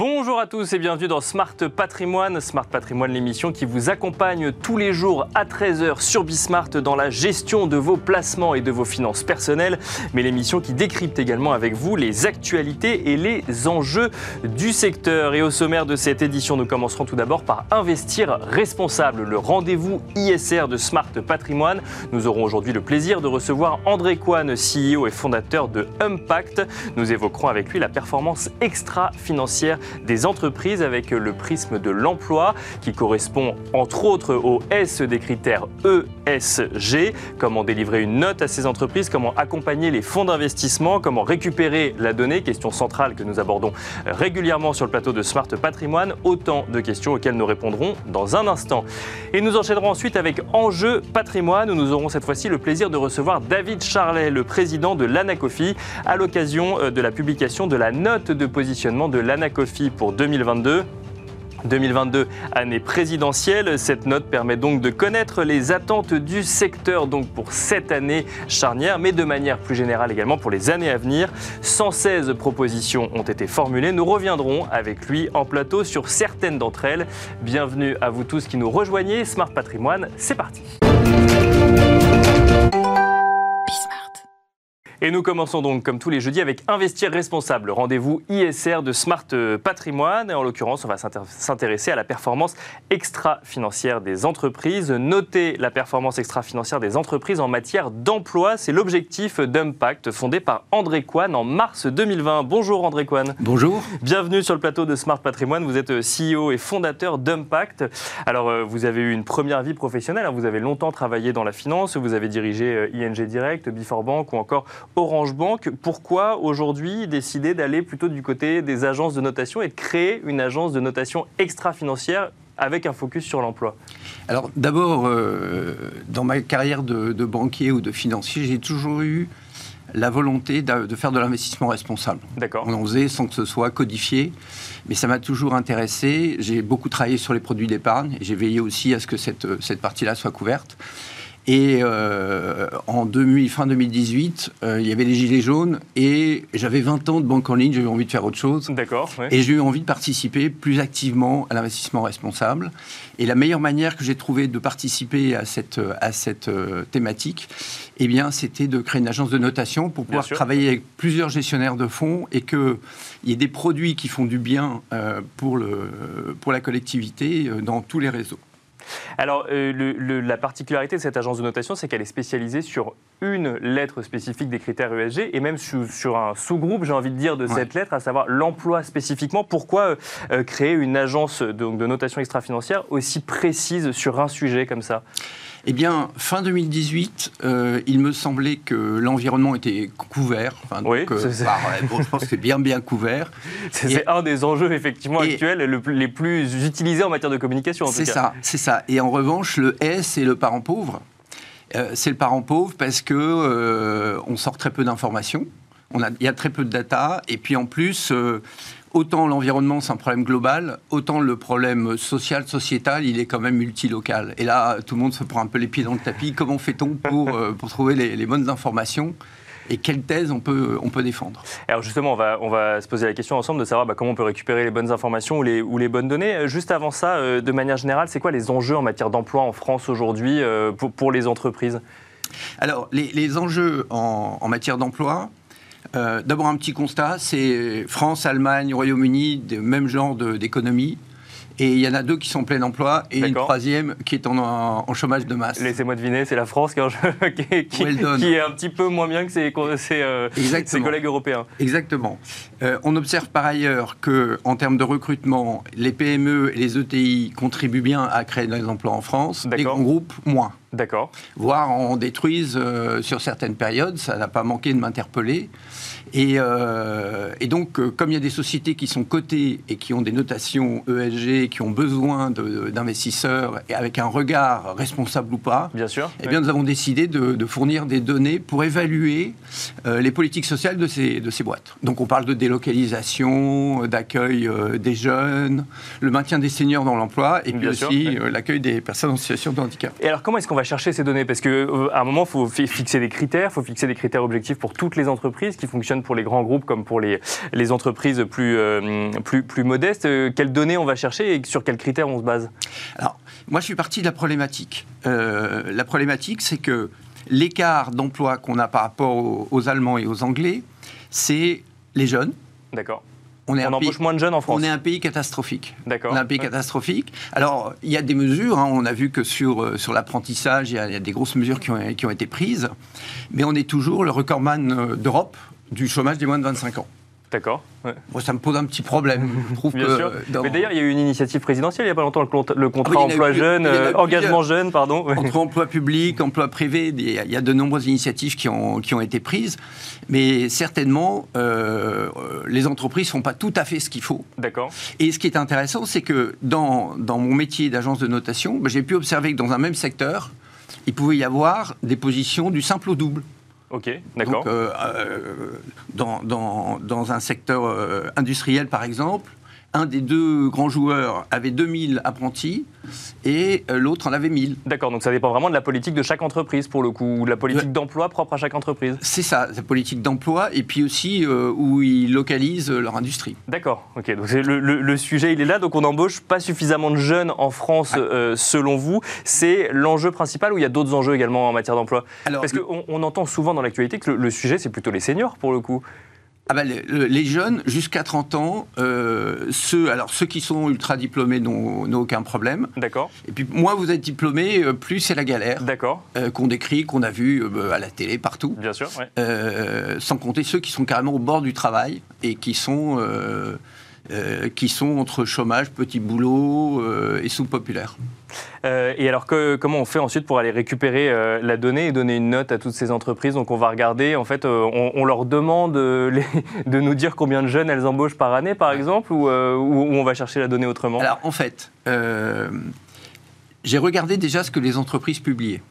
bon Bonjour à tous et bienvenue dans Smart Patrimoine. Smart Patrimoine, l'émission qui vous accompagne tous les jours à 13h sur Bismart dans la gestion de vos placements et de vos finances personnelles, mais l'émission qui décrypte également avec vous les actualités et les enjeux du secteur. Et au sommaire de cette édition, nous commencerons tout d'abord par Investir responsable, le rendez-vous ISR de Smart Patrimoine. Nous aurons aujourd'hui le plaisir de recevoir André Coine, CEO et fondateur de Impact. Nous évoquerons avec lui la performance extra-financière des entreprises avec le prisme de l'emploi qui correspond entre autres au S des critères ESG, comment délivrer une note à ces entreprises, comment accompagner les fonds d'investissement, comment récupérer la donnée, question centrale que nous abordons régulièrement sur le plateau de Smart Patrimoine, autant de questions auxquelles nous répondrons dans un instant. Et nous enchaînerons ensuite avec Enjeu Patrimoine où nous aurons cette fois-ci le plaisir de recevoir David Charlet, le président de l'Anacofi, à l'occasion euh, de la publication de la note de positionnement de l'Anacofi pour 2022. 2022, année présidentielle. Cette note permet donc de connaître les attentes du secteur donc pour cette année charnière, mais de manière plus générale également pour les années à venir. 116 propositions ont été formulées. Nous reviendrons avec lui en plateau sur certaines d'entre elles. Bienvenue à vous tous qui nous rejoignez. Smart Patrimoine, c'est parti. Et nous commençons donc, comme tous les jeudis, avec Investir responsable, rendez-vous ISR de Smart Patrimoine. Et en l'occurrence, on va s'intéresser à la performance extra-financière des entreprises. Notez la performance extra-financière des entreprises en matière d'emploi. C'est l'objectif d'Impact, fondé par André Coine en mars 2020. Bonjour André Coine. Bonjour. Bienvenue sur le plateau de Smart Patrimoine. Vous êtes CEO et fondateur d'Impact. Alors, euh, vous avez eu une première vie professionnelle. Hein. Vous avez longtemps travaillé dans la finance. Vous avez dirigé euh, ING Direct, Before Bank ou encore Orange Bank. Pourquoi aujourd'hui décider d'aller plutôt du côté des agences de notation et de créer une agence de notation extra-financière avec un focus sur l'emploi? Alors d'abord, euh, dans ma carrière de, banquier ou de financier, j'ai toujours eu la volonté de, faire de l'investissement responsable. D'accord. On en faisait sans que ce soit codifié, mais ça m'a toujours intéressé. J'ai beaucoup travaillé sur les produits d'épargne et j'ai veillé aussi à ce que cette, cette partie-là soit couverte. Et euh, en fin 2018, euh, il y avait les Gilets jaunes et j'avais 20 ans de banque en ligne, j'avais envie de faire autre chose. D'accord. Et j'ai eu envie de participer plus activement à l'investissement responsable. Et la meilleure manière que j'ai trouvé de participer à cette, à cette euh, thématique, eh bien, c'était de créer une agence de notation pour pouvoir travailler avec plusieurs gestionnaires de fonds et qu'il y ait des produits qui font du bien pour, le, pour la collectivité dans tous les réseaux. Alors, euh, la particularité de cette agence de notation, c'est qu'elle est spécialisée sur une lettre spécifique des critères ESG et même sur, un sous-groupe, j'ai envie de dire, de cette lettre, à savoir l'emploi spécifiquement. Pourquoi euh, euh, créer une agence de, de notation extra-financière aussi précise sur un sujet comme ça? Eh bien, fin 2018, euh, il me semblait que l'environnement était couvert. Enfin, oui, euh, je pense que c'est bien, bien couvert. C'est un des enjeux, effectivement, actuels, les plus utilisés en matière de communication, C'est ça, c'est ça. Et en revanche, le S, c'est le parent pauvre. Euh, c'est le parent pauvre parce que on sort très peu d'informations. Il y a très peu de data. Et puis, en plus autant l'environnement, c'est un problème global, autant le problème social, sociétal, il est quand même multilocal. Et là, tout le monde se prend un peu les pieds dans le tapis. Comment fait-on pour, euh, pour trouver les, bonnes informations et quelle thèse on peut, on peut défendre? Alors justement, on va, on va se poser la question ensemble de savoir bah, comment on peut récupérer les bonnes informations ou les, ou les bonnes données. Euh, juste avant ça, euh, de manière générale, c'est quoi les enjeux en matière d'emploi en France aujourd'hui pour, pour, les entreprises? Alors, les, les enjeux en, en matière d'emploi, euh, d'abord, un petit constat, c'est France, Allemagne, Royaume-Uni, même genre d'économie. Et il y en a deux qui sont en plein emploi et une troisième qui est en, chômage de masse. Laissez-moi deviner, c'est la France qui, est un petit peu moins bien que ses, euh, collègues européens. Exactement. Euh, on observe par ailleurs que, en termes de recrutement, les PME et les ETI contribuent bien à créer des emplois en France, les grands groupes moins. D'accord. Voire en détruisent euh, sur certaines périodes, ça n'a pas manqué de m'interpeller. Et, euh, et, donc, euh, comme il y a des sociétés qui sont cotées et qui ont des notations ESG, qui ont besoin d'investisseurs, et avec un regard responsable ou pas, bien sûr, eh bien, nous avons décidé de, fournir des données pour évaluer euh, les politiques sociales de ces, de ces boîtes. Donc, on parle de délocalisation, d'accueil des jeunes, le maintien des seniors dans l'emploi, et puis aussi l'accueil des personnes en situation de handicap. Et alors, comment est-ce qu'on va chercher ces données Parce qu'à un moment, il faut fixer des critères, il faut fixer des critères objectifs pour toutes les entreprises qui fonctionnent pour les grands groupes comme pour les, les entreprises plus, plus, plus modestes. Quelles données on va chercher et sur quels critères on se base? Alors, moi, je suis parti de la problématique. la problématique, c'est que l'écart d'emploi qu'on a par rapport aux, Allemands et aux Anglais, c'est les jeunes. D'accord. On, est embauche moins de jeunes en France. On est un pays catastrophique. D'accord. On est un pays catastrophique. Alors, il y a des mesures. Hein. on a vu que sur, euh, sur l'apprentissage, il, y, a des grosses mesures qui ont, qui ont été prises. Mais on est toujours le recordman euh, d'Europe du chômage des moins de 25 ans. D'accord. ça me pose un petit problème. Bien sûr. Mais d'ailleurs, il y a eu une initiative présidentielle il n'y a pas longtemps, le, contrat ah emploi jeune, euh, engagement jeune, pardon. Entre emploi public, emploi privé, il y, a de nombreuses initiatives qui ont, qui ont été prises. Mais certainement, euh, les entreprises ne font pas tout à fait ce qu'il faut. D'accord. Et ce qui est intéressant, c'est que dans, dans mon métier d'agence de notation, ben, j'ai pu observer que dans un même secteur, il pouvait y avoir des positions du simple au double. Ok, d'accord. Euh, dans, dans, dans, un secteur euh, industriel, par exemple, un des deux grands joueurs avait 2000 apprentis et euh, l'autre en avait 1000. D'accord, donc ça dépend vraiment de la politique de chaque entreprise pour le coup, ou de la politique d'emploi propre à chaque entreprise. C'est ça, la politique d'emploi et puis aussi euh, où ils localisent leur industrie. D'accord, ok, donc le, le, sujet il est là, donc on n'embauche pas suffisamment de jeunes en France euh, selon vous. C'est l'enjeu principal ou il y a d'autres enjeux également en matière d'emploi? Parce qu'on on entend souvent dans l'actualité que le sujet c'est plutôt les seniors pour le coup ah ben, les, jeunes, jusqu'à 30 ans, euh, ceux, alors ceux qui sont ultra diplômés n'ont aucun problème. D'accord. Et puis, moins vous êtes diplômé, euh, plus c'est la galère. D'accord. Euh, qu'on décrit, qu'on a vu à la télé, partout. Bien sûr, sans compter ceux qui sont carrément au bord du travail et qui sont, qui sont entre chômage, petit boulot et sous-populaire. Euh, et alors, comment on fait ensuite pour aller récupérer euh, la donnée et donner une note à toutes ces entreprises? Donc, on va regarder, en fait, euh, on, leur demande de nous dire combien de jeunes elles embauchent par année, par exemple, ou, ou, on va chercher la donnée autrement? Alors, en fait, j'ai regardé déjà ce que les entreprises publiaient.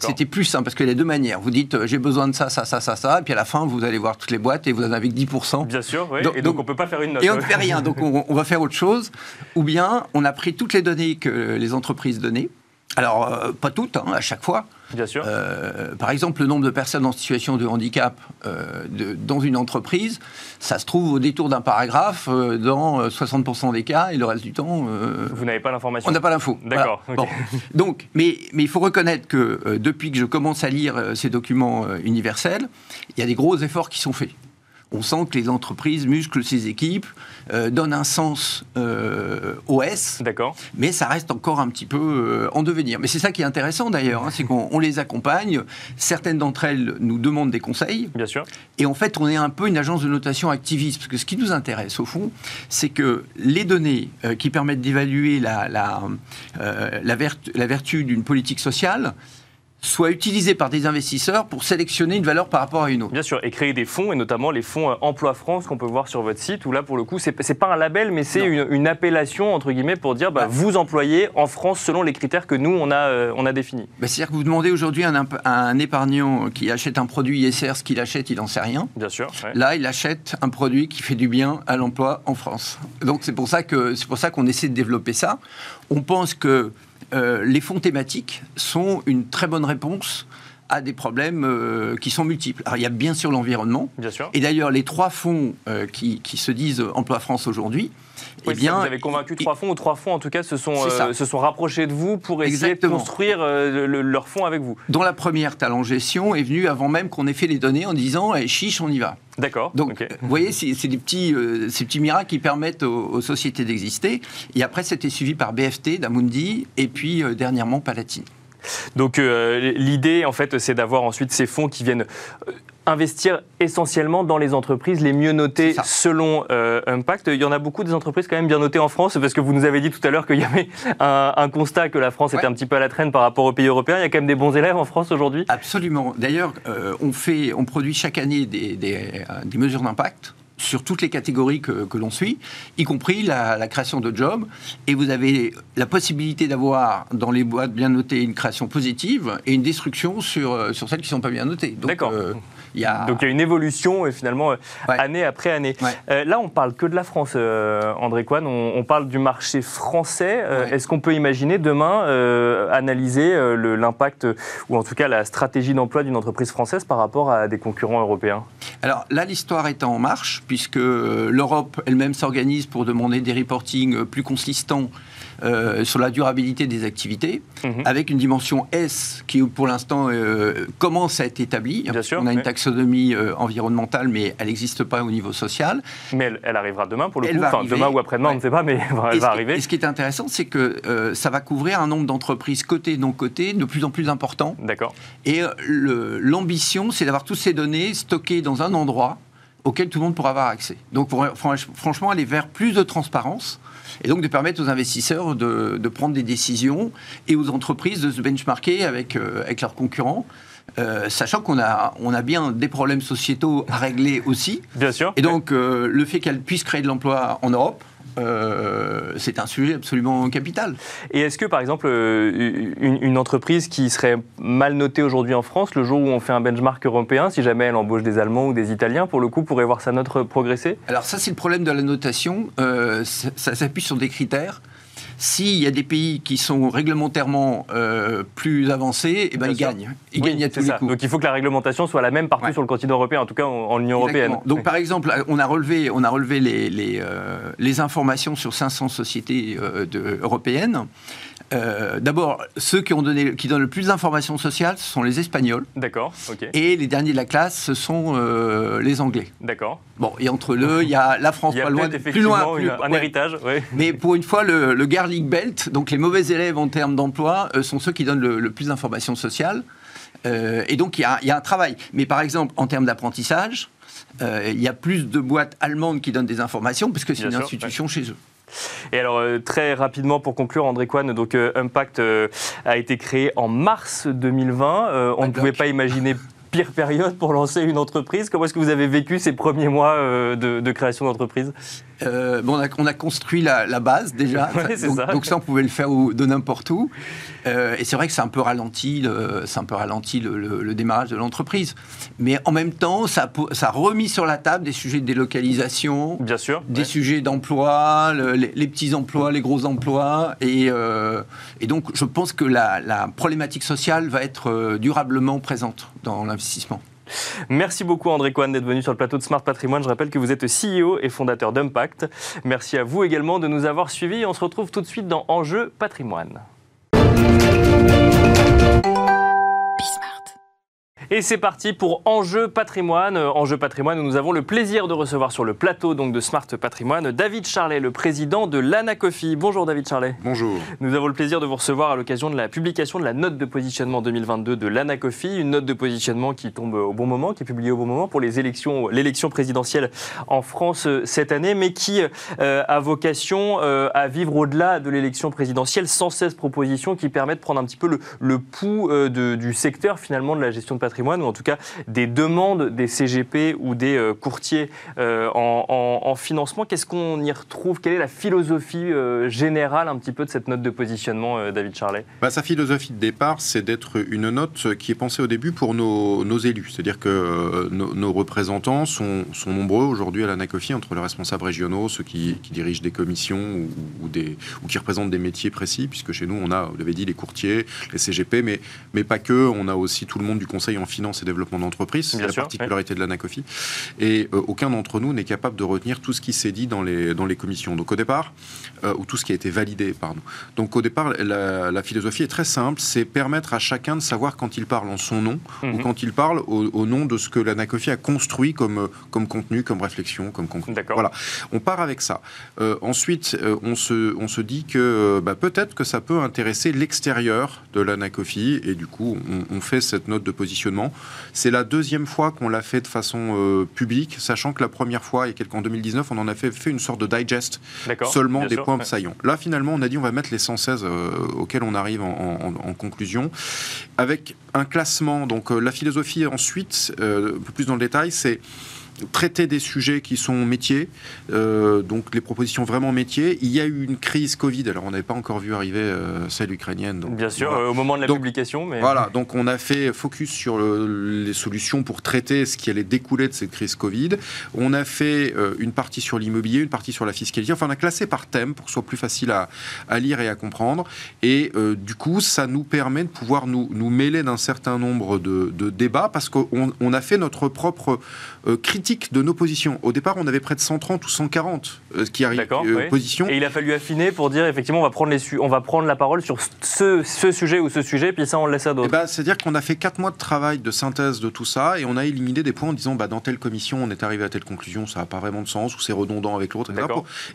C'était plus simple parce qu'il y a deux manières. Vous dites j'ai besoin de ça, ça, ça, ça, ça, et puis à la fin vous allez voir toutes les boîtes et vous en avez que 10%. Bien sûr, oui. et donc, on ne peut pas faire une note. Et on ne fait rien, donc on, va faire autre chose. Ou bien on a pris toutes les données que les entreprises donnaient. Alors, euh, pas toutes, hein, à chaque fois. Bien sûr. Euh, par exemple, le nombre de personnes en situation de handicap euh, dans une entreprise, ça se trouve au détour d'un paragraphe dans 60% des cas, et le reste du temps... Vous n'avez pas l'information On n'a pas l'info. D'accord. Donc, mais, mais il faut reconnaître que depuis que je commence à lire ces documents universels, il y a des gros efforts qui sont faits on sent que les entreprises musclent ces équipes, euh, donnent un sens euh, au S. D'accord. Mais ça reste encore un petit peu euh, en devenir. Mais c'est ça qui est intéressant d'ailleurs, hein, c'est qu'on les accompagne. Certaines d'entre elles nous demandent des conseils. Bien sûr. Et en fait, on est un peu une agence de notation activiste, parce que ce qui nous intéresse au fond, c'est que les données qui permettent d'évaluer la, la, la vertu d'une politique sociale, soit utilisé par des investisseurs pour sélectionner une valeur par rapport à une autre. Bien sûr, et créer des fonds, et notamment les fonds euh, Emploi France qu'on peut voir sur votre site, où là, pour le coup, c'est n'est pas un label, mais c'est une, appellation, entre guillemets, pour dire, bah, vous employez en France selon les critères que nous, on a, euh, on a définis. Bah, C'est-à-dire que vous demandez aujourd'hui à un, épargnant qui achète un produit ISR, ce qu'il achète, il n'en sait rien. Bien sûr. Là, il achète un produit qui fait du bien à l'emploi en France. Donc c'est pour ça qu'on essaie de développer ça. On pense que euh, les fonds thématiques sont une très bonne réponse à des problèmes euh, qui sont multiples. Alors, il y a bien sûr l'environnement. Bien sûr. Et d'ailleurs, les trois fonds euh, qui, se disent Emploi France aujourd'hui, eh bien, vous avez convaincu trois fonds, ou trois fonds en tout cas se sont, se sont rapprochés de vous pour essayer de construire leur fonds avec vous. Dont la première, Talent Gestion, est venue avant même qu'on ait fait les données en disant eh, chiche, on y va. D'accord. Donc, vous voyez, c'est des petits, ces petits miracles qui permettent aux, sociétés d'exister. Et après, c'était suivi par BFT, Damundi, et puis dernièrement Palatine. Donc euh, l'idée, en fait, c'est d'avoir ensuite ces fonds qui viennent euh, investir essentiellement dans les entreprises les mieux notées selon euh, Impact. Il y en a beaucoup des entreprises quand même bien notées en France, parce que vous nous avez dit tout à l'heure qu'il y avait un, constat que la France était un petit peu à la traîne par rapport aux pays européens. Il y a quand même des bons élèves en France aujourd'hui Absolument. D'ailleurs, on, fait, on produit chaque année des, des mesures d'impact sur toutes les catégories que, que l'on suit, y compris la, la, création de jobs. Et vous avez la possibilité d'avoir dans les boîtes bien notées une création positive et une destruction sur, sur celles qui ne sont pas bien notées. D'accord. Euh, il y a... Donc il y a une évolution et finalement ouais. année après année. Ouais. Euh, là, on parle que de la France, euh, André Coine. On, on, parle du marché français. Euh, ouais. Est-ce qu'on peut imaginer demain euh, analyser l'impact ou en tout cas la stratégie d'emploi d'une entreprise française par rapport à des concurrents européens? Alors là, l'histoire est en marche puisque l'Europe elle-même s'organise pour demander des reportings plus consistants euh, sur la durabilité des activités, mmh. avec une dimension S qui, pour l'instant, euh, commence à être établie. Bien sûr, On a une taxonomie euh, environnementale, mais elle n'existe pas au niveau social. Mais elle, elle, arrivera demain, pour le elle coup. Enfin, demain ou après-demain, ouais. on ne sait pas, mais elle va arriver. Et ce qui est intéressant, c'est que ça va couvrir un nombre d'entreprises cotées et non cotées de plus en plus important. D'accord. Et l'ambition, c'est d'avoir toutes ces données stockées dans un endroit auquel tout le monde pourra avoir accès. Donc, pour, franchement, aller vers plus de transparence et donc de permettre aux investisseurs de, prendre des décisions et aux entreprises de se benchmarker avec, euh, avec leurs concurrents. Euh, sachant qu'on a, on a bien des problèmes sociétaux à régler aussi. Bien sûr. Et donc, euh, le fait qu'elle puisse créer de l'emploi en Europe, euh, c'est un sujet absolument capital. Et est-ce que, par exemple, euh, une, une, entreprise qui serait mal notée aujourd'hui en France, le jour où on fait un benchmark européen, si jamais elle embauche des Allemands ou des Italiens, pour le coup, pourrait voir sa note progresser Alors ça, c'est le problème de la notation. Euh, ça, ça s'appuie sur des critères. S'il y a des pays qui sont réglementairement euh, plus avancés, eh ben, ils gagnent. Ils oui, gagnent à tous les coups. Donc il faut que la réglementation soit la même partout ouais. sur le continent européen, en tout cas en, Union européenne. Donc par exemple, on a relevé, on a relevé les, les, euh, les informations sur 500 sociétés euh, de, européennes. Euh, D'abord, ceux qui, ont donné, qui donnent le plus d'informations sociales, ce sont les Espagnols. D'accord, ok. Et les derniers de la classe, ce sont euh, les Anglais. D'accord. Bon, et entre eux, il y a la France il y a pas loin, plus loin, plus, un ouais. héritage. Ouais. Mais pour une fois, le, le Garlic Belt, donc les mauvais élèves en termes d'emploi, euh, sont ceux qui donnent le, le plus d'informations sociales. Et donc, il y, a, il y, a, un travail. Mais par exemple, en termes d'apprentissage, il y a plus de boîtes allemandes qui donnent des informations, parce que c'est une sûr, institution ouais. chez eux. Et alors, euh, très rapidement, pour conclure, André Coine, donc euh, Impact euh, a été créé en mars 2020. Euh, on ne pouvait pas imaginer pire période pour lancer une entreprise. Comment est-ce que vous avez vécu ces premiers mois de, de, création d'entreprise? Euh, bon, on, a, on, a, construit la, la base déjà, ouais, donc, ça. donc, ça. on pouvait le faire où, de n'importe où. Euh, et c'est vrai que c'est un peu ralenti, le, un peu ralenti le, le, le démarrage de l'entreprise. Mais en même temps, ça, ça, a remis sur la table des sujets de délocalisation, Bien sûr, des ouais. sujets d'emploi, les, les, petits emplois, les gros emplois. Et, euh, et donc, je pense que la, la, problématique sociale va être durablement présente dans l'investissement. Merci beaucoup André Cohen d'être venu sur le plateau de Smart Patrimoine. Je rappelle que vous êtes CEO et fondateur d'Impact. Merci à vous également de nous avoir suivis. On se retrouve tout de suite dans Enjeu Patrimoine. Et c'est parti pour Enjeu Patrimoine. Enjeu Patrimoine, nous avons le plaisir de recevoir sur le plateau donc, de Smart Patrimoine David Charlet, le président de l'Anacofi. Bonjour David Charlet. Bonjour. Nous avons le plaisir de vous recevoir à l'occasion de la publication de la note de positionnement 2022 de l'Anacofi, une note de positionnement qui tombe au bon moment, qui est publiée au bon moment pour les élections, l'élection présidentielle en France cette année, mais qui euh, a vocation euh, à vivre au-delà de l'élection présidentielle, 116 propositions qui permettent de prendre un petit peu le, le pouls euh, de, du secteur finalement de la gestion de patrimoine ou en tout cas des demandes des CGP ou des euh, courtiers euh, en, en, en, financement. Qu'est-ce qu'on y retrouve? Quelle est la philosophie euh, générale un petit peu de cette note de positionnement, David Charlet? Bah, Sa philosophie de départ, c'est d'être une note qui est pensée au début pour nos, nos élus. C'est-à-dire que nos, représentants sont, sont nombreux aujourd'hui à l'ANACOFI, entre les responsables régionaux, ceux qui, qui dirigent des commissions ou, ou, des, ou qui représentent des métiers précis, puisque chez nous, on a, vous l'avez dit, les courtiers, les CGP, mais, mais pas que. On a aussi tout le monde du conseil en finance et développement d'entreprise, c'est la sûr, particularité ouais. de l'ANACOFI. Et euh, aucun d'entre nous n'est capable de retenir tout ce qui s'est dit dans les, dans les commissions. Donc au départ, euh, ou tout ce qui a été validé par nous. Donc au départ, la, la philosophie est très simple, c'est permettre à chacun de savoir quand il parle en son nom mm -hmm. ou quand il parle au, au, nom de ce que l'ANACOFI a construit comme, comme contenu, comme réflexion, comme conclusion. Voilà, on part avec ça. Euh, ensuite, on, se, on se dit que bah, peut-être que ça peut intéresser l'extérieur de l'ANACOFI et du coup, on, on fait cette note de positionnement. C'est la deuxième fois qu'on l'a fait de façon euh, publique, sachant que la première fois, il y a quelqu'en 2019, on en a fait, fait une sorte de digest seulement des sûr, points ouais. saillants. Là, finalement, on a dit on va mettre les 116 euh, auxquels on arrive en, en, en, conclusion, avec un classement. Donc, euh, la philosophie ensuite, un peu plus dans le détail, c'est traiter des sujets qui sont métiers, euh, donc les propositions vraiment métiers. Il y a eu une crise Covid, alors on n'avait pas encore vu arriver euh, celle ukrainienne. Donc, Bien sûr, voilà. euh, au moment de la Donc, publication. Mais... Voilà, donc on a fait focus sur le- les solutions pour traiter ce qui allait découler de cette crise Covid. On a fait une partie sur l'immobilier, une partie sur la fiscalité. Enfin, on a classé par thème pour que ce soit plus facile à, à lire et à comprendre. Et du coup, ça nous permet de pouvoir nous, nous mêler d'un certain nombre de, de débats parce qu'on on a fait notre propre euh, critique de nos positions. Au départ, on avait près de 130 ou 140 euh, qui arrivent euh, oui. positions. Et il a fallu affiner pour dire effectivement on va prendre, les su- on va prendre la parole sur ce, ce sujet ou ce sujet, puis ça on le laisse à d'autres. ben, C'est-à-dire qu'on a fait quatre mois de travail de synthèse de tout ça et on a éliminé des points en disant bah, dans telle commission on est arrivé à telle conclusion, ça n'a pas vraiment de sens ou c'est redondant avec l'autre.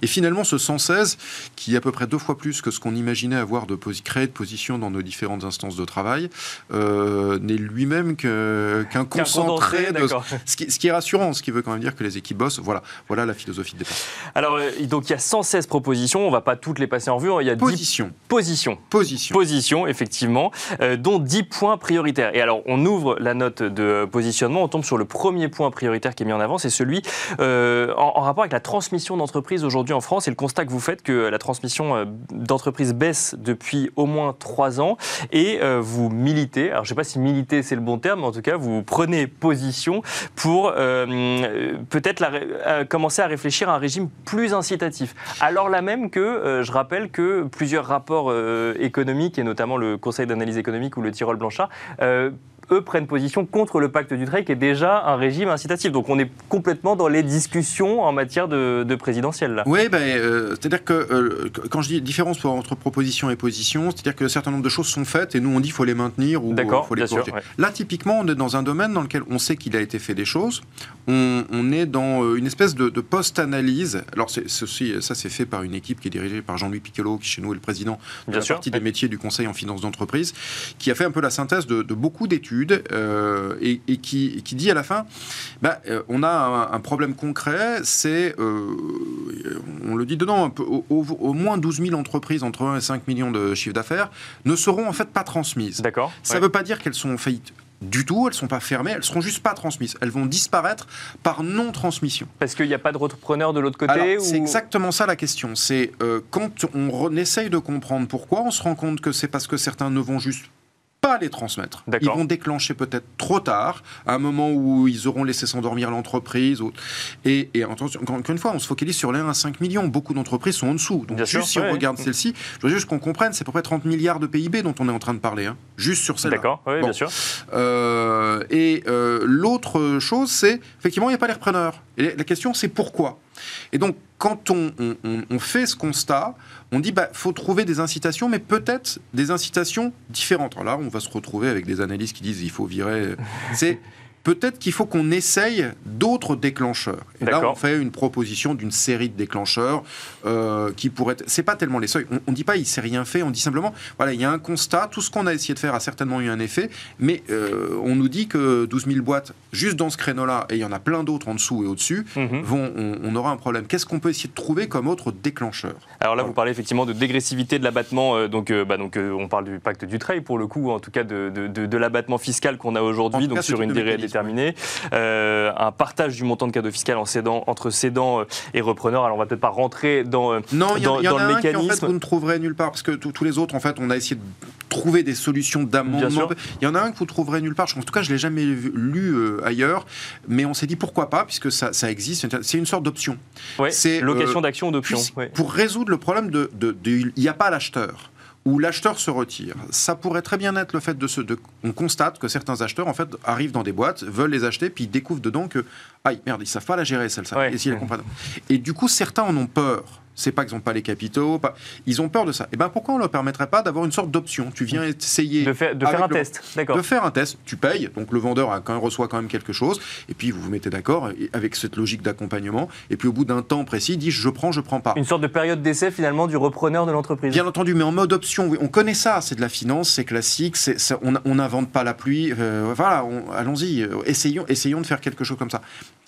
Et finalement, ce 116, qui est à peu près deux fois plus que ce qu'on imaginait avoir de créer de positions dans nos différentes instances de travail, euh, n'est lui-même qu'un concentré. de- ce, qui, ce qui est rassurant, ce qui veut quand même dire que les équipes bossent. Voilà, voilà la philosophie de départ. Alors euh, donc il y a 116 propositions, on va pas toutes les passer en revue, hein. il y a 10 Position. positions. Position. Positions, effectivement, euh, dont 10 points prioritaires. Et alors, on ouvre la note de positionnement, on tombe sur le premier point prioritaire qui est mis en avant, c'est celui euh, en, en rapport avec la transmission d'entreprise aujourd'hui en France. Et le constat que vous faites que la transmission d'entreprise baisse depuis au moins 3 ans. Et euh, vous militez, alors je ne sais pas si militer c'est le bon terme, mais en tout cas, vous prenez position pour euh, euh, peut-être euh, commencer à réfléchir à un régime plus incitatif. Alors là même que, euh, je rappelle que plusieurs rapports économiques, et notamment le Conseil d'analyse économique ou le Tyrol Blanchard, eux prennent position contre le pacte du trade qui est déjà un régime incitatif. Donc on est complètement dans les discussions en matière de, de présidentielle là. Oui, ben, euh, c'est-à-dire que euh, quand je dis différence entre proposition et position, c'est-à-dire que un certain nombre de choses sont faites et nous on dit qu'il faut les maintenir ou il faut les sûr, corriger. ouais. Là, typiquement, on est dans un domaine dans lequel on sait qu'il a été fait des choses. On, on est dans euh, une espèce de, de post-analyse. Alors, ceci, ça, c'est fait par une équipe qui est dirigée par Jean-Louis Piccolo, qui chez nous est le président de Bien la sûr, partie ouais. des métiers du Conseil en finance d'entreprise, qui a fait un peu la synthèse de, de beaucoup d'études euh, et, et qui, qui dit à la fin, bah, euh, on a un, un problème concret, c'est, euh, on le dit dedans, peu, au, moins 12 000 entreprises entre 1 et 5 millions de chiffre d'affaires ne seront en fait pas transmises. D'accord Ça ne Ouais. veut pas dire qu'elles sont en faillite du tout, elles ne sont pas fermées, elles seront juste pas transmises. Elles vont disparaître par non-transmission. Parce qu'il n'y a pas de repreneur de l'autre côté ou- C'est exactement ça la question. C'est euh, quand on essaye de comprendre pourquoi, on se rend compte que c'est parce que certains ne vont juste pas les transmettre. Ils vont déclencher peut-être trop tard, à un moment où ils auront laissé s'endormir l'entreprise. Et, encore encore une fois, on se focalise sur les 1 à 5 millions. Beaucoup d'entreprises sont en dessous. Donc Bien juste sûr, si ouais. on regarde celle-ci, je veux juste qu'on comprenne, c'est à peu près 30 milliards de PIB dont on est en train de parler. hein. juste sur celle-là. D'accord, oui, Bon. bien sûr. Euh, et euh, l'autre chose, c'est effectivement, il n'y a pas les repreneurs. Et la question, c'est pourquoi? Et donc, quand on, fait ce constat, on dit bah faut trouver des incitations, mais peut-être des incitations différentes. Alors là, on va se retrouver avec des analystes qui disent il faut virer. C'est peut-être qu'il faut qu'on essaye d'autres déclencheurs. Et là, on fait une proposition d'une série de déclencheurs euh, qui pourraient. être- C'est pas tellement les seuils. On, ne dit pas il s'est rien fait. On dit simplement voilà, il y a un constat. Tout ce qu'on a essayé de faire a certainement eu un effet, mais euh, on nous dit que 12 000 boîtes juste dans ce créneau-là, et il y en a plein d'autres en dessous et au-dessus, Mhm. vont. On, on aura un problème. Qu'est-ce qu'on peut essayer de trouver comme autre déclencheur? Alors là, vous parlez effectivement de dégressivité de l'abattement. euh, donc, bah, donc on parle du pacte du trade pour le coup, ou en tout cas de, de- de- de l'abattement fiscal qu'on a aujourd'hui, donc sur une de durée mécanisme, déterminée. Euh, un partage du montant de cadeau fiscal en cédant, entre cédant euh, et repreneur. Alors on va peut-être pas rentrer dans, euh, Non, il y, en- dans, y en dans a le en fait mécanisme. vous ne trouverez nulle part parce que tous les autres en fait on a essayé de trouver des solutions d'amendement. Il y en a un que vous trouverez nulle part. En tout cas, je l'ai jamais vu- lu euh, ailleurs, mais on s'est dit pourquoi pas puisque ça, ça existe. C'est une sorte d'option. Ouais, c'est, location euh, d'action ou d'option. Ouais. Pour résoudre le problème de- il n'y a pas l'acheteur ou l'acheteur se retire. Ça pourrait très bien être le fait de se, de, on constate que certains acheteurs en fait arrivent dans des boîtes, veulent les acheter, puis ils découvrent dedans que aïe merde ils savent pas la gérer celle-là. Ouais. Et, comprennent. et du coup certains en ont peur. C'est pas qu'ils n'ont pas les capitaux, pas- ils ont peur de ça. Et ben pourquoi on leur permettrait pas d'avoir une sorte d'option? Tu viens essayer De, faire- de faire avec un le- test. D'accord. de faire un test, tu payes, donc le vendeur a quand même, reçoit quand même quelque chose, et puis vous vous mettez d'accord avec cette logique d'accompagnement, et puis au bout d'un temps précis, il dit je prends, je prends pas. Une sorte de période d'essai finalement du repreneur de l'entreprise. Bien entendu, mais en mode option, oui. On connaît ça, c'est de la finance, c'est classique, c'est, on n'invente pas la pluie. euh, voilà, on- allons-y, euh, essayons, essayons de faire quelque chose comme ça.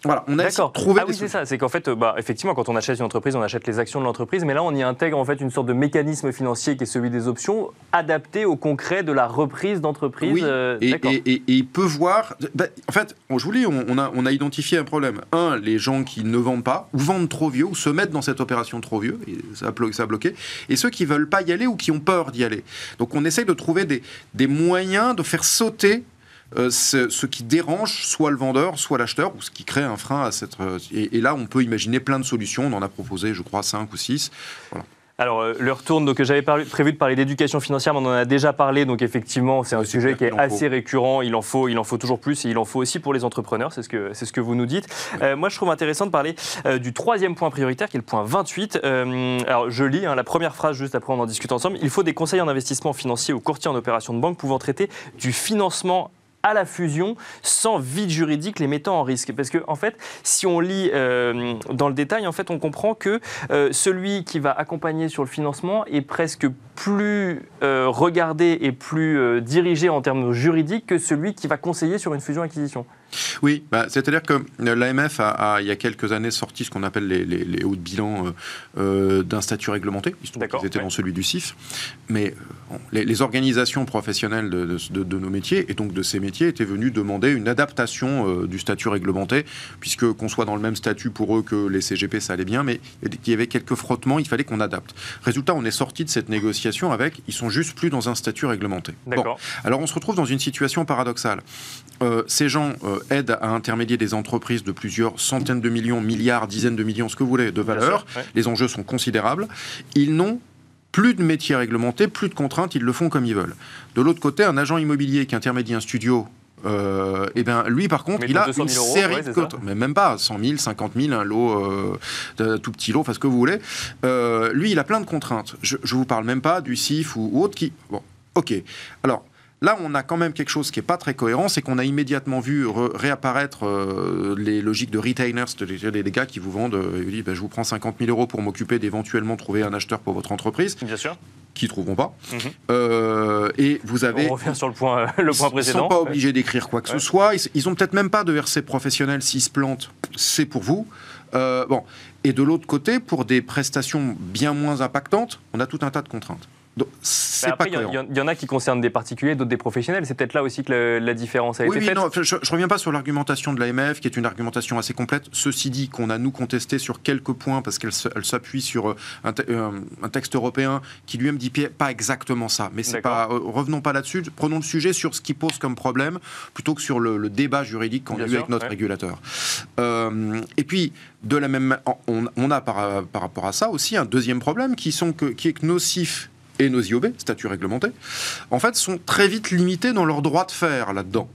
Voilà, on a D'accord. trouver Ah des oui, c'est ça. C'est qu'en fait, bah, effectivement, quand on achète une entreprise, on achète les actions de l'entreprise, mais là, on y intègre en fait une sorte de mécanisme financier qui est celui des options, adapté au concret de la reprise d'entreprise. Oui, euh, et, et- et- et il peut voir. bah, en fait, je vous dis, on, on a, on a identifié un problème. Un, les gens qui ne vendent pas, ou vendent trop vieux, ou se mettent dans cette opération trop vieux, et ça a, ça a bloqué. Et ceux qui veulent pas y aller ou qui ont peur d'y aller. Donc on essaye de trouver des, des moyens de faire sauter. Euh, ce, ce qui dérange soit le vendeur, soit l'acheteur, ou ce qui crée un frein à cette. euh, et, et là, on peut imaginer plein de solutions. On en a proposé, je crois, 5 ou 6. Alors, euh, l'heure tourne, donc j'avais prévu de parler d'éducation financière, mais on en a déjà parlé, donc effectivement, c'est un sujet qui est assez faut. récurrent, il en, faut, il en faut toujours plus, et il en faut aussi pour les entrepreneurs, c'est ce que, c'est ce que vous nous dites. Euh, moi, je trouve intéressant de parler euh, du troisième point prioritaire, qui est le point 28. Euh, alors, je lis hein, la première phrase, juste après on en discute ensemble. Il faut des conseillers en investissement financier ou courtiers en opération de banque pouvant traiter du financement à la fusion sans vide juridique les mettant en risque. Parce que, en fait, si on lit euh, dans le détail, on comprend que euh, celui qui va accompagner sur le financement est presque plus euh, regardé et plus dirigé en termes juridiques que celui qui va conseiller sur une fusion-acquisition. Oui, bah, c'est-à-dire que euh, l'AMF a, a, il y a quelques années, sorti ce qu'on appelle les, les- les hauts de bilan euh, euh, d'un statut réglementé. Ils, étaient ouais. dans celui du CIF. Mais bon, les, les organisations professionnelles de, de- de- de nos métiers, et donc de ces métiers, étaient venues demander une adaptation euh, du statut réglementé, puisque qu'on soit dans le même statut pour eux que les CGP, ça allait bien, mais il y avait quelques frottements, il fallait qu'on adapte. Résultat, on est sorti de cette négociation avec, ils sont juste plus dans un statut réglementé. Bon, alors on se retrouve dans une situation paradoxale. Euh, ces gens aident à intermédier des entreprises de plusieurs centaines de millions, milliards, dizaines de millions, ce que vous voulez, de valeur. sûr, ouais. Les enjeux sont considérables. Ils n'ont plus de métier réglementé, plus de contraintes, ils le font comme ils veulent. De l'autre côté, un agent immobilier qui intermédie un studio, euh, eh ben, lui, par contre, Mais il a 200 une 000 euros, série ouais, de contraintes. Mais même pas, 100 000, 50 000, un lot, euh, tout petit lot, enfin ce que vous voulez. Euh, lui, il a plein de contraintes. Je ne vous parle même pas du CIF ou, ou autre qui... Bon, ok. Alors, Là, on a quand même quelque chose qui n'est pas très cohérent, c'est qu'on a immédiatement vu re- réapparaître euh, les logiques de retainers, c'est-à-dire des, des gars qui vous vendent, euh, ils vous disent, ben, je vous prends 50 000 euros pour m'occuper d'éventuellement trouver un acheteur pour votre entreprise, Bien sûr. qui ne trouveront pas. Mhm. Euh, et vous avez... On revient sur le point, euh, le point Ils précédent. sont pas obligés d'écrire quoi que Ouais. ce soit. Ils, ils ont peut-être même pas de RC professionnel s'ils se plantent. C'est pour vous. Bon. Et de l'autre côté, pour des prestations bien moins impactantes, on a tout un tas de contraintes. Donc, Mais c'est après, pas il y en- y, a qui concernent des particuliers, d'autres des professionnels. C'est peut-être là aussi que la différence a Oui, été oui, faite. non, je, je reviens pas sur l'argumentation de l'AMF, qui est une argumentation assez complète. Ceci dit, qu'on a nous contesté sur quelques points, parce qu'elle s'appuie sur euh, un, te- euh, un texte européen qui lui-même dit pas exactement ça. Mais c'est pas, euh, revenons pas là-dessus. Prenons le sujet sur ce qui pose comme problème, plutôt que sur le, le débat juridique qu'on a eu sûr, avec notre ouais. régulateur. Euh, et puis, de la même, on, on a par, par rapport à ça aussi un deuxième problème, qui, sont que, qui est que nos CIF et nos IOB, statut réglementé, en fait, sont très vite limités dans leur droit de faire là-dedans.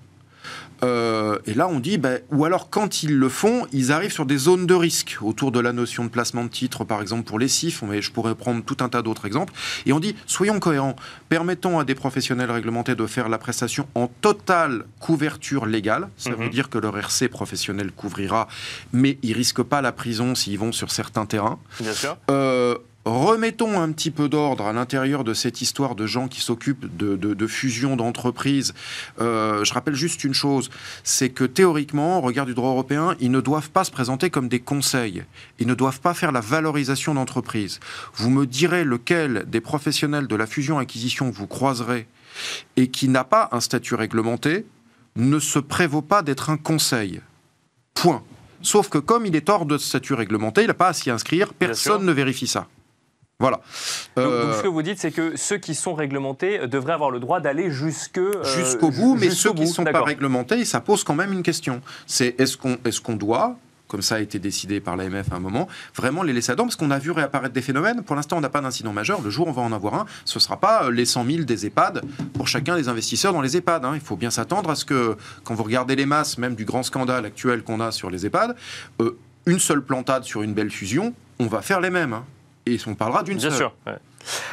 Euh, et là, on dit, ben, ou alors quand ils le font, ils arrivent sur des zones de risque autour de la notion de placement de titres, par exemple pour les CIF, mais je pourrais prendre tout un tas d'autres exemples. Et on dit, soyons cohérents, permettons à des professionnels réglementés de faire la prestation en totale couverture légale. Ça Mhm. veut dire que leur RC professionnel couvrira, mais ils risquent pas la prison s'ils vont sur certains terrains. Bien sûr. Euh, remettons un petit peu d'ordre à l'intérieur de cette histoire de gens qui s'occupent de, de, de fusion d'entreprises. Euh, je rappelle juste une chose, c'est que théoriquement, au regard du droit européen, ils ne doivent pas se présenter comme des conseils. Ils ne doivent pas faire la valorisation d'entreprise. Vous me direz lequel des professionnels de la fusion-acquisition que vous croiserez et qui n'a pas un statut réglementé ne se prévaut pas d'être un conseil. Point. Sauf que comme il est hors de statut réglementé, il n'a pas à s'y inscrire, personne ne vérifie ça. Voilà. Donc, Euh, donc, ce que vous dites, c'est que ceux qui sont réglementés euh, devraient avoir le droit d'aller jusque, euh, jusqu'au bout, mais ceux qui ne sont pas réglementés, ça pose quand même une question. C'est est-ce qu'on est qu'on doit, comme ça a été décidé par l'AMF à un moment, vraiment les laisser à Parce qu'on a vu réapparaître des phénomènes. Pour l'instant, on n'a pas d'incident majeur. Le jour où on va en avoir un, ce ne sera pas les 100 000 des EHPAD pour chacun des investisseurs dans les EHPAD. hein. Il faut bien s'attendre à ce que, quand vous regardez les masses, même du grand scandale actuel qu'on a sur les EHPAD, euh, une seule plantade sur une belle fusion, on va faire les mêmes. hein. Et on parlera d'une Bien seule. sûr. ouais.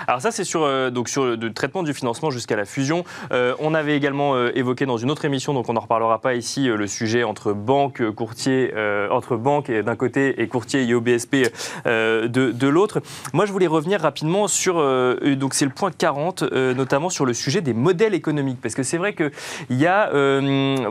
Alors ça, c'est sur, euh, donc sur le traitement du financement jusqu'à la fusion. Euh, on avait également euh, évoqué dans une autre émission, donc on n'en reparlera pas ici, le sujet entre banques, courtiers, entre banques d'un côté et courtiers et OBSP de, de l'autre. Moi, je voulais revenir rapidement sur, donc c'est le point 40, notamment sur le sujet des modèles économiques, parce que c'est vrai qu'il y a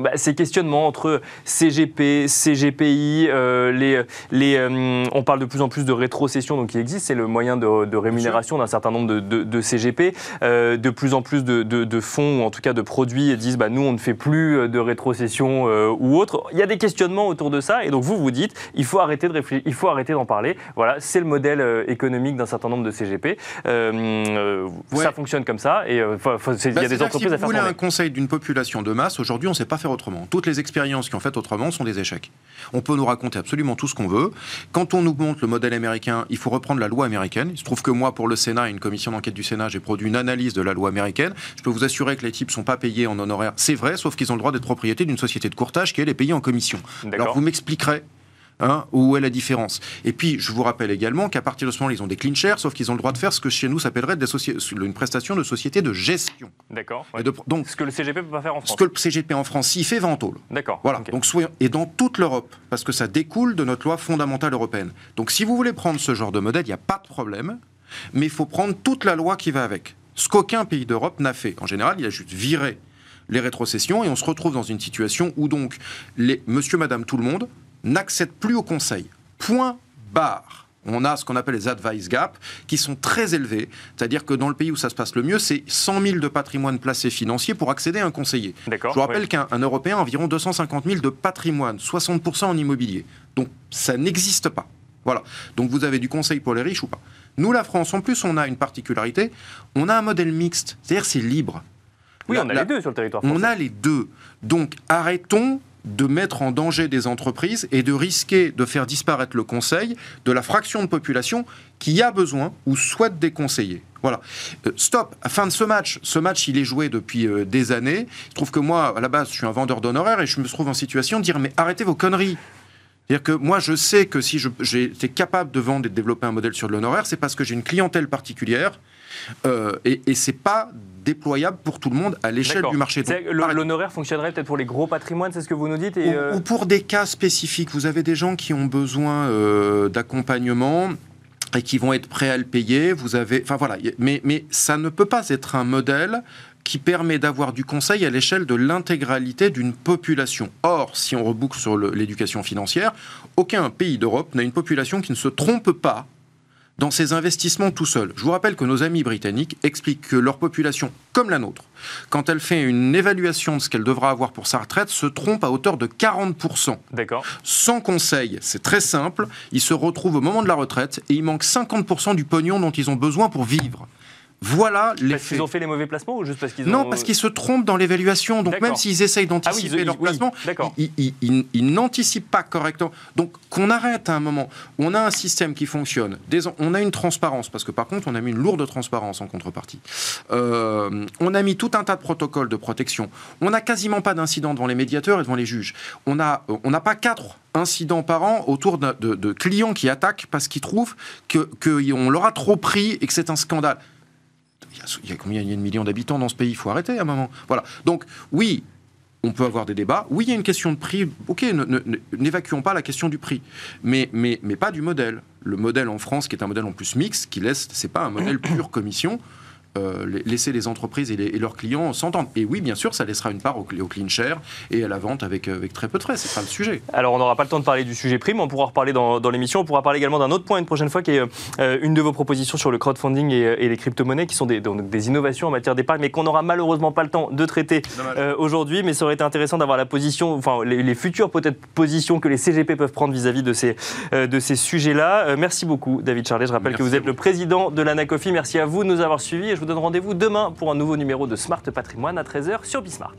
bah, ces questionnements entre CGP, CGPI, les, les, on parle de plus en plus de rétrocession, donc qui existe, c'est le moyen de, de rémunération d'un certain nombre de, CGP. Euh, de plus en plus de, fonds, ou en tout cas de produits, disent bah, nous, on ne fait plus euh, de rétrocession euh, ou autre. Il y a des questionnements autour de ça, et donc vous vous dites il faut arrêter de réfléchir, il faut arrêter d'en parler. Voilà, c'est le modèle économique d'un certain nombre de CGP. Ça fonctionne comme ça, et il y a bah, des entreprises à faire. Si vous voulez un conseil d'une population de masse, aujourd'hui, on ne sait pas faire autrement. Toutes les expériences qui ont fait autrement sont des échecs. On peut nous raconter absolument tout ce qu'on veut. Quand on nous montre le modèle américain, il faut reprendre la loi américaine. Il se trouve que moi, pour le Sénat, une commission d'enquête du Sénat, j'ai produit une analyse de la loi américaine. Je peux vous assurer que les types sont pas payés en honoraires. C'est vrai, sauf qu'ils ont le droit d'être propriété d'une société de courtage qui, elle, est payée en commission. Alors vous m'expliquerez Hein, où est la différence Et puis, je vous rappelle également qu'à partir de ce moment, ils ont des clean shares, sauf qu'ils ont le droit de faire ce que chez nous s'appellerait une prestation de société de gestion. D'accord. Donc, ce que le CGP peut pas faire en France. Ce que le CGP en France, il fait Ventol. D'accord. Voilà. Donc, et dans toute l'Europe, parce que ça découle de notre loi fondamentale européenne. Donc, si vous voulez prendre ce genre de modèle, il n'y a pas de problème mais il faut prendre toute la loi qui va avec. Ce qu'aucun pays d'Europe n'a fait. En général, il a juste viré les rétrocessions et on se retrouve dans une situation où donc les monsieur, madame, tout le monde n'accèdent plus au Conseil. Point barre on a ce qu'on appelle les advice gaps, qui sont très élevés. C'est-à-dire que dans le pays où ça se passe le mieux, c'est 100 000 de patrimoine placé financier pour accéder à un conseiller. Je vous rappelle qu'un Européen a environ 250 000 de patrimoine, 60% en immobilier. Donc ça n'existe pas. Voilà. Donc vous avez du conseil pour les riches ou pas. Nous, la France, en plus, on a une particularité. On a un modèle mixte, c'est-à-dire c'est libre. Oui, on a les deux sur le territoire français. On a les deux. Donc arrêtons de mettre en danger des entreprises et de risquer de faire disparaître le conseil de la fraction de population qui a besoin ou souhaite des conseillers. Voilà. Euh, stop. Fin de ce match. Ce match, il est joué depuis euh, des années. Je trouve que moi, à la base, je suis un vendeur d'honoraires et je me trouve en situation de dire mais arrêtez vos conneries. C'est-à-dire que moi, je sais que si été capable de vendre et de développer un modèle sur de l'honoraire, c'est parce que j'ai une clientèle particulière euh, et, et c'est pas déployable pour tout le monde à l'échelle du marché. L'honoraire fonctionnerait peut-être pour les gros patrimoines, c'est ce que vous nous dites euh, ou, pour des cas spécifiques. Vous avez des gens qui ont besoin euh, d'accompagnement et qui vont être prêts à le payer. Vous avez, enfin voilà, mais, mais ça ne peut pas être un modèle qui permet d'avoir du conseil à l'échelle de l'intégralité d'une population. Or, si on reboucle sur l'éducation financière, aucun pays d'Europe n'a une population qui ne se trompe pas dans ses investissements tout seul. Je vous rappelle que nos amis britanniques expliquent que leur population, comme la nôtre, quand elle fait une évaluation de ce qu'elle devra avoir pour sa retraite, se trompe à hauteur de 40%. D'accord. Sans conseil, c'est très simple, ils se retrouvent au moment de la retraite et il manque 50% du pognon dont ils ont besoin pour vivre. Voilà les Parce qu'ils ont fait les mauvais placements ou juste parce qu'ils ont... Non, parce qu'ils se trompent dans l'évaluation. Donc même s'ils essayent d'anticiper ah leur placement, ils, n'anticipent pas correctement. Donc qu'on arrête à un moment. On a un système qui fonctionne. On a une transparence, parce que par contre, on a mis une lourde transparence en contrepartie. Euh, on a mis tout un tas de protocoles de protection. On n'a quasiment pas d'incidents devant les médiateurs et devant les juges. On n'a on pas quatre incidents par an autour de, de, clients qui attaquent parce qu'ils trouvent qu'on que leur a trop pris et que c'est un scandale il y a combien il y a de millions d'habitants dans ce pays? Il faut arrêter à un moment. Voilà. Donc oui, on peut avoir des débats. Oui, il y a une question de prix. Ok, n'évacuons pas la question du prix, mais, mais, mais pas du modèle. Le modèle en France, qui est un modèle en plus mixte, qui laisse, c'est pas un modèle pure commission. Euh, laisser les entreprises et, leurs clients s'entendre. Et oui, bien sûr, ça laissera une part au, clean share et à la vente avec, avec très peu de frais. C'est pas le sujet. Alors, on n'aura pas le temps de parler du sujet prime. On pourra reparler dans, dans l'émission. On pourra parler également d'un autre point une prochaine fois, qui est euh, une de vos propositions sur le crowdfunding et, les crypto-monnaies, qui sont des, donc, des innovations en matière d'épargne, mais qu'on n'aura malheureusement pas le temps de traiter euh, aujourd'hui. Mais ça aurait été intéressant d'avoir la position, enfin, les, futures peut-être positions que les CGP peuvent prendre vis-à-vis de ces, de ces sujets-là. merci beaucoup, David Charlet. Je rappelle que vous êtes le président de l'ANACOFI. Merci à vous de nous avoir suivis et je vous donne rendez-vous demain pour un nouveau numéro de Smart Patrimoine à 13h sur Bismart.